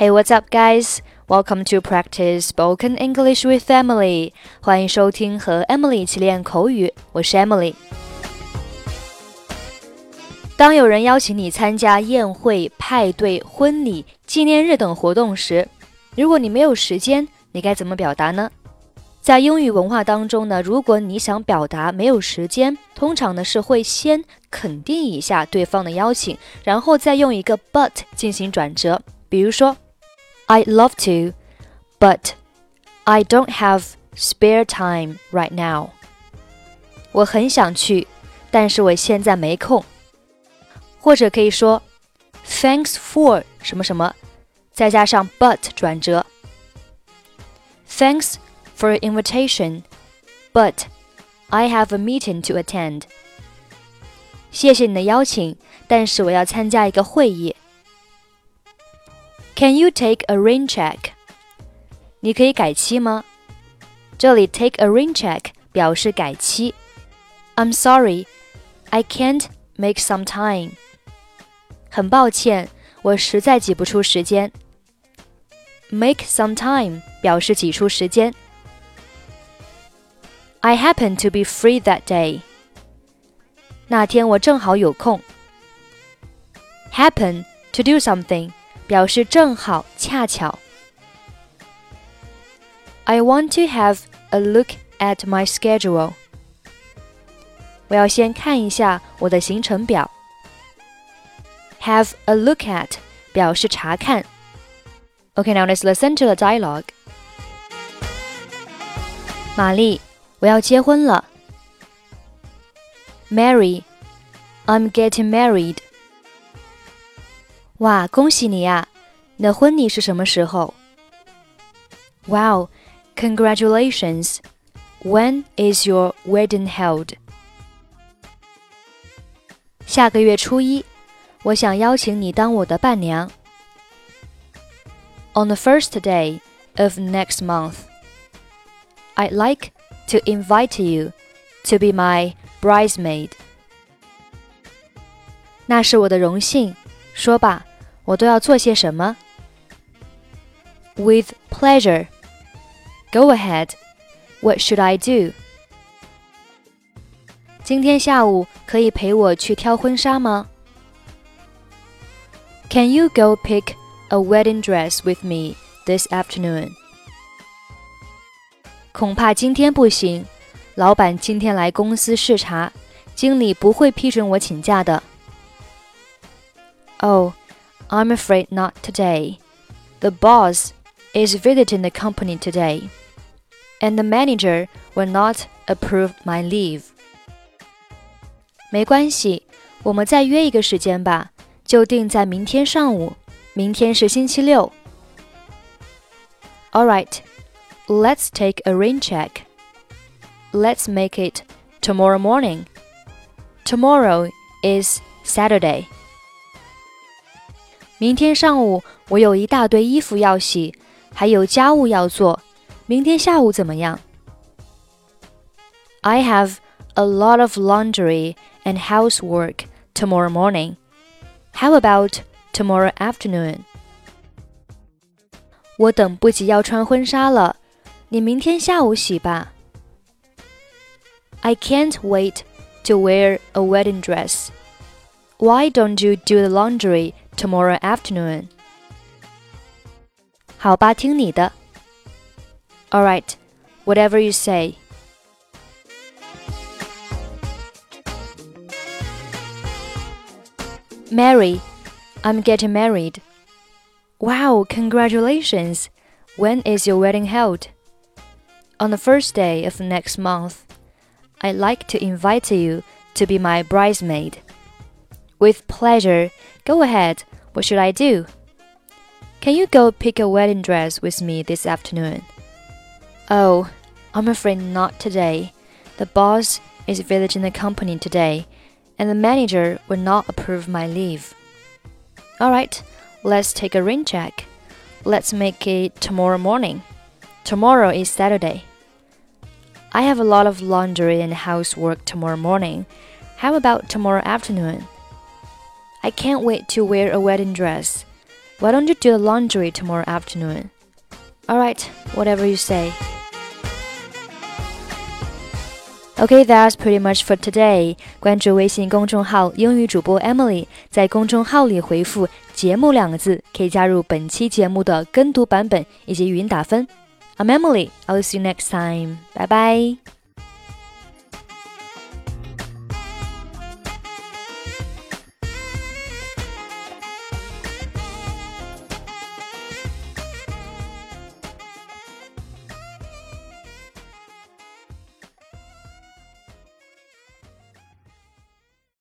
Hey, what's up, guys? Welcome to practice spoken English with Emily. 欢迎收听和 Emily 一起练口语，我是 Emily。当有人邀请你参加宴会、派对、婚礼、纪念日等活动时，如果你没有时间，你该怎么表达呢？在英语文化当中呢，如果你想表达没有时间，通常呢是会先肯定一下对方的邀请，然后再用一个 but 进行转折，比如说。I'd love to, but I don't have spare time right now. 我很想去，但是我现在没空。或者可以说，Thanks for 什么什么，再加上 but 转折。Thanks for your invitation, but I have a meeting to attend. 谢谢你的邀请，但是我要参加一个会议。 can you take a rain check？你可以改期吗？这里 take a rain check 表示改期。I'm sorry, I can't make some time。很抱歉，我实在挤不出时间。Make some time 表示挤出时间。I happen to be free that day。那天我正好有空。Happen to do something 表示正好、恰巧。I want to have a look at my schedule。我要先看一下我的行程表。Have a look at 表示查看。Okay, now let's listen to the dialogue. 玛丽，我要结婚了。Mary, I'm getting married. 哇，恭喜你呀！你的婚礼是什么时候？Wow, congratulations! When is your wedding held? 下个月初一，我想邀请你当我的伴娘。On the first day of next month, I'd like to invite you to be my bridesmaid. 那是我的荣幸。说吧， 我都要做些什么？With pleasure. Go ahead. What should I do? 今天下午可以陪我去挑婚纱吗？Can you go pick a wedding dress with me this afternoon? 恐怕今天不行，老板今天来公司视察，经理不会批准我请假的。Oh, I'm afraid not today. The boss is visiting the company today, and the manager will not approve my leave. 没关系，我们再约一个时间吧，就定在明天上午。明天是星期六。All right, let's take a rain check. Let's make it tomorrow morning. Tomorrow is Saturday. 明天上午我有一大堆衣服要洗，还有家务要做。明天下午怎么样？I have a lot of laundry and housework tomorrow morning. How about tomorrow afternoon? 我等不及要穿婚纱了，你明天下午洗吧。I can't wait to wear a wedding dress. Why don't you do the laundry tomorrow afternoon. 好吧，听你的。All right, whatever you say. Mary, I'm getting married. Wow, congratulations. When is your wedding held? On the first day of next month. I'd like to invite you to be my bridesmaid. With pleasure. Go ahead. What should I do? Can you go pick a wedding dress with me this afternoon? Oh, I'm afraid not today. The boss is visiting the company today, and the manager will not approve my leave. All right, let's take a rain check. Let's make it tomorrow morning. Tomorrow is Saturday. I have a lot of laundry and housework tomorrow morning. How about tomorrow afternoon? I can't wait to wear a wedding dress. Why don't you do the laundry tomorrow afternoon? Alright, whatever you say. Okay, that's pretty much for today. 关注微信公众号“英语主播 Emily”，在公众号里回复“节目”两个字，可以加入本期节目的跟读版本以及语音打分。I'm Emily. I'll see you next time. Bye bye.